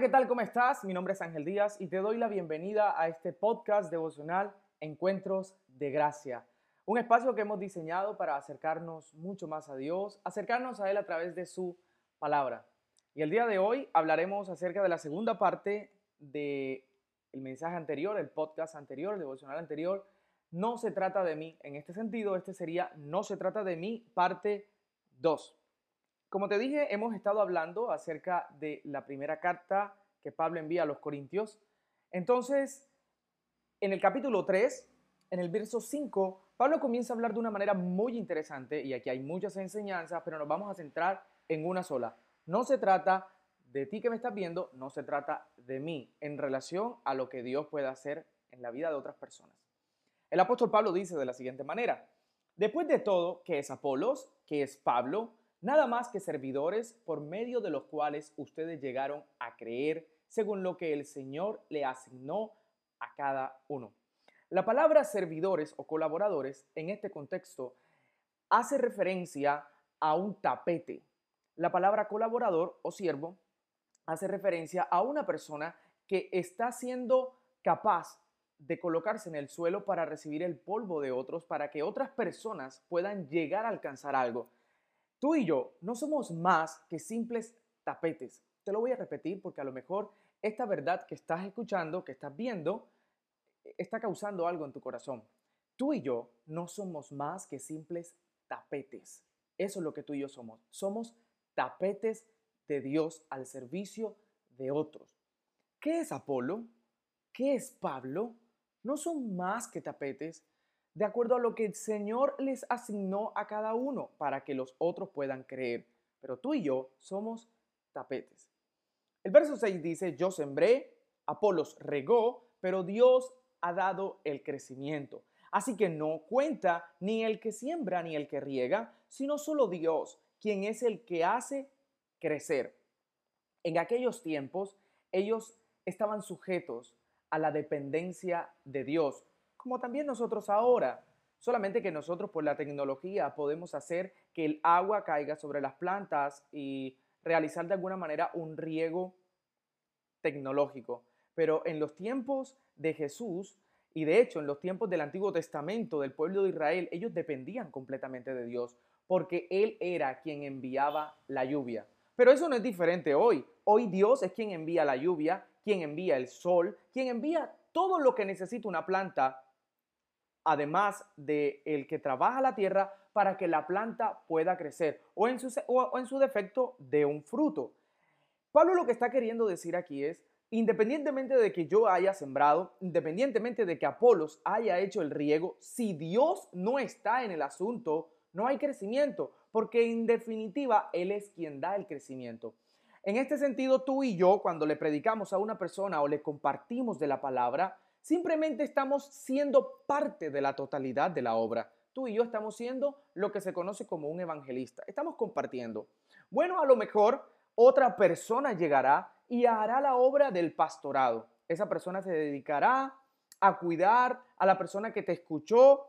¿qué tal? ¿Cómo estás? Mi nombre es Ángel Díaz y te doy la bienvenida a este podcast devocional Encuentros de Gracia. Un espacio que hemos diseñado para acercarnos mucho más a Dios, acercarnos a Él a través de su palabra. Y el día de hoy hablaremos acerca de la segunda parte del el mensaje anterior, el podcast anterior, el devocional anterior. No se trata de mí. En este sentido, este sería No se trata de mí, parte 2. Como te dije, hemos estado hablando acerca de la primera carta que Pablo envía a los Corintios. Entonces, en el capítulo 3, en el verso 5, Pablo comienza a hablar de una manera muy interesante y aquí hay muchas enseñanzas, pero nos vamos a centrar en una sola. No se trata de ti que me estás viendo, no se trata de mí en relación a lo que Dios puede hacer en la vida de otras personas. El apóstol Pablo dice de la siguiente manera, después de todo, ¿qué es Apolos? ¿Qué es Pablo? Nada más que servidores por medio de los cuales ustedes llegaron a creer según lo que el Señor le asignó a cada uno. La palabra servidores o colaboradores en este contexto hace referencia a un tapete. La palabra colaborador o siervo hace referencia a una persona que está siendo capaz de colocarse en el suelo para recibir el polvo de otros, para que otras personas puedan llegar a alcanzar algo. Tú y yo no somos más que simples tapetes. Te lo voy a repetir porque a lo mejor esta verdad que estás escuchando, que estás viendo, e, está causando algo en tu corazón. Tú y yo no somos más que simples tapetes. Eso es lo que tú y yo somos. Somos tapetes de Dios al servicio de otros. ¿Qué es Apolo? ¿Qué es Pablo? No son más que tapetes de acuerdo a lo que el Señor les asignó a cada uno para que los otros puedan creer. Pero tú y yo somos tapetes. El verso 6 dice, yo sembré, Apolos regó, pero Dios ha dado el crecimiento. Así que no cuenta ni el que siembra ni el que riega, sino solo Dios, quien es el que hace crecer. En aquellos tiempos ellos estaban sujetos a la dependencia de Dios como también nosotros ahora. Solamente que nosotros por la tecnología podemos hacer que el agua caiga sobre las plantas y realizar de alguna manera un riego tecnológico. Pero en los tiempos de Jesús, y de hecho en los tiempos del Antiguo Testamento del pueblo de Israel, ellos dependían completamente de Dios, porque Él era quien enviaba la lluvia. Pero eso no es diferente hoy. Hoy Dios es quien envía la lluvia, quien envía el sol, quien envía todo lo que necesita una planta además de el que trabaja la tierra para que la planta pueda crecer o en, su, o en su defecto de un fruto. Pablo lo que está queriendo decir aquí es, independientemente de que yo haya sembrado, independientemente de que Apolos haya hecho el riego, si Dios no está en el asunto, no hay crecimiento, porque en definitiva Él es quien da el crecimiento. En este sentido, tú y yo, cuando le predicamos a una persona o le compartimos de la palabra, Simplemente estamos siendo parte de la totalidad de la obra. Tú y yo estamos siendo lo que se conoce como un evangelista. Estamos compartiendo. Bueno, a lo mejor otra persona llegará y hará la obra del pastorado. Esa persona se dedicará a cuidar a la persona que te escuchó,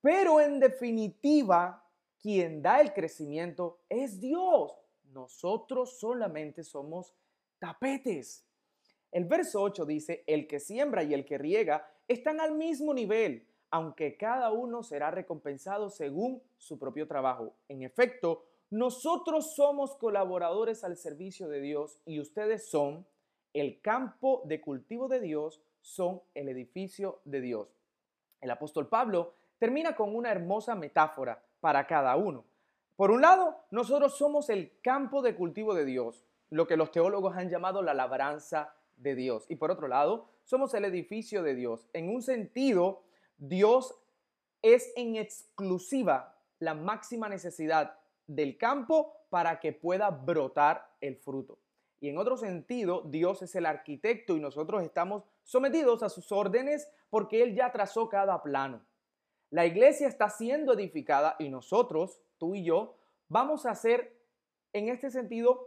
pero en definitiva, quien da el crecimiento es Dios. Nosotros solamente somos tapetes. El verso 8 dice, el que siembra y el que riega están al mismo nivel, aunque cada uno será recompensado según su propio trabajo. En efecto, nosotros somos colaboradores al servicio de Dios y ustedes son el campo de cultivo de Dios, son el edificio de Dios. El apóstol Pablo termina con una hermosa metáfora para cada uno. Por un lado, nosotros somos el campo de cultivo de Dios, lo que los teólogos han llamado la labranza de Dios. Y por otro lado, somos el edificio de Dios. En un sentido, Dios es en exclusiva la máxima necesidad del campo para que pueda brotar el fruto. Y en otro sentido, Dios es el arquitecto y nosotros estamos sometidos a sus órdenes porque Él ya trazó cada plano. La iglesia está siendo edificada y nosotros, tú y yo, vamos a ser en este sentido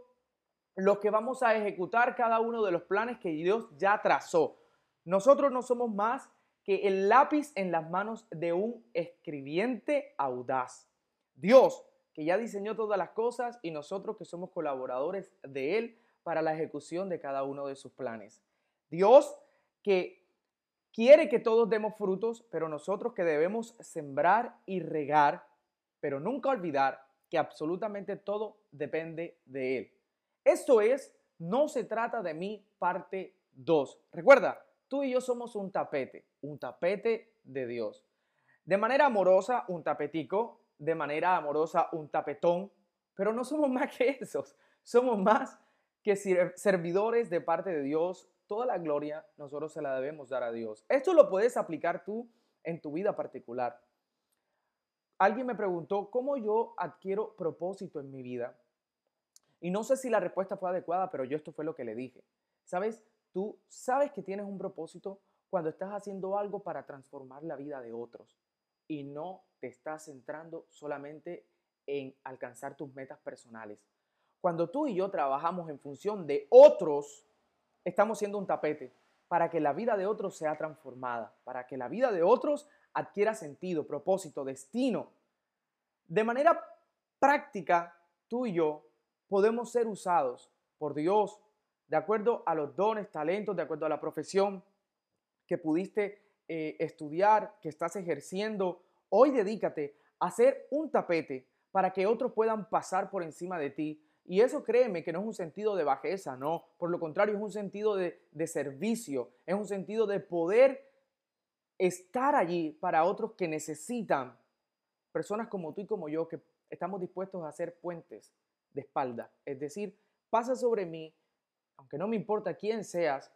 los que vamos a ejecutar cada uno de los planes que Dios ya trazó. Nosotros no somos más que el lápiz en las manos de un escribiente audaz. Dios, que ya diseñó todas las cosas y nosotros que somos colaboradores de Él, para la ejecución de cada uno de sus planes. Dios que quiere que todos demos frutos, pero nosotros que debemos sembrar y regar, pero nunca olvidar que absolutamente todo depende de Él. Esto es, no se trata de mí, parte 2. Recuerda, tú y yo somos un tapete, un tapete de Dios. De manera amorosa, un tapetico, de manera amorosa, un tapetón, pero no somos más que esos, somos más que servidores de parte de Dios. Toda la gloria nosotros se la debemos dar a Dios. Esto lo puedes aplicar tú en tu vida particular. Alguien me preguntó cómo yo adquiero propósito en mi vida. Y no sé si la respuesta fue adecuada, pero yo esto fue lo que le dije. ¿Sabes? Tú sabes que tienes un propósito cuando estás haciendo algo para transformar la vida de otros y no te estás centrando solamente en alcanzar tus metas personales. Cuando tú y yo trabajamos en función de otros, estamos siendo un tapete para que la vida de otros sea transformada, para que la vida de otros adquiera sentido, propósito, destino. De manera práctica, tú y yo podemos ser usados por Dios de acuerdo a los dones, talentos, de acuerdo a la profesión que pudiste eh, estudiar, que estás ejerciendo. Hoy dedícate a ser un tapete para que otros puedan pasar por encima de ti. Y eso créeme que no es un sentido de bajeza, no. Por lo contrario, es un sentido de, de servicio, es un sentido de poder estar allí para otros que necesitan, personas como tú y como yo, que estamos dispuestos a hacer puentes de espalda. Es decir, pasa sobre mí, aunque no me importa quién seas,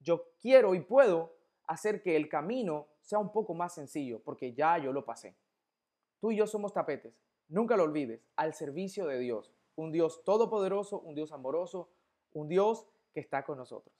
yo quiero y puedo hacer que el camino sea un poco más sencillo, porque ya yo lo pasé. Tú y yo somos tapetes, nunca lo olvides, al servicio de Dios, un Dios todopoderoso, un Dios amoroso, un Dios que está con nosotros.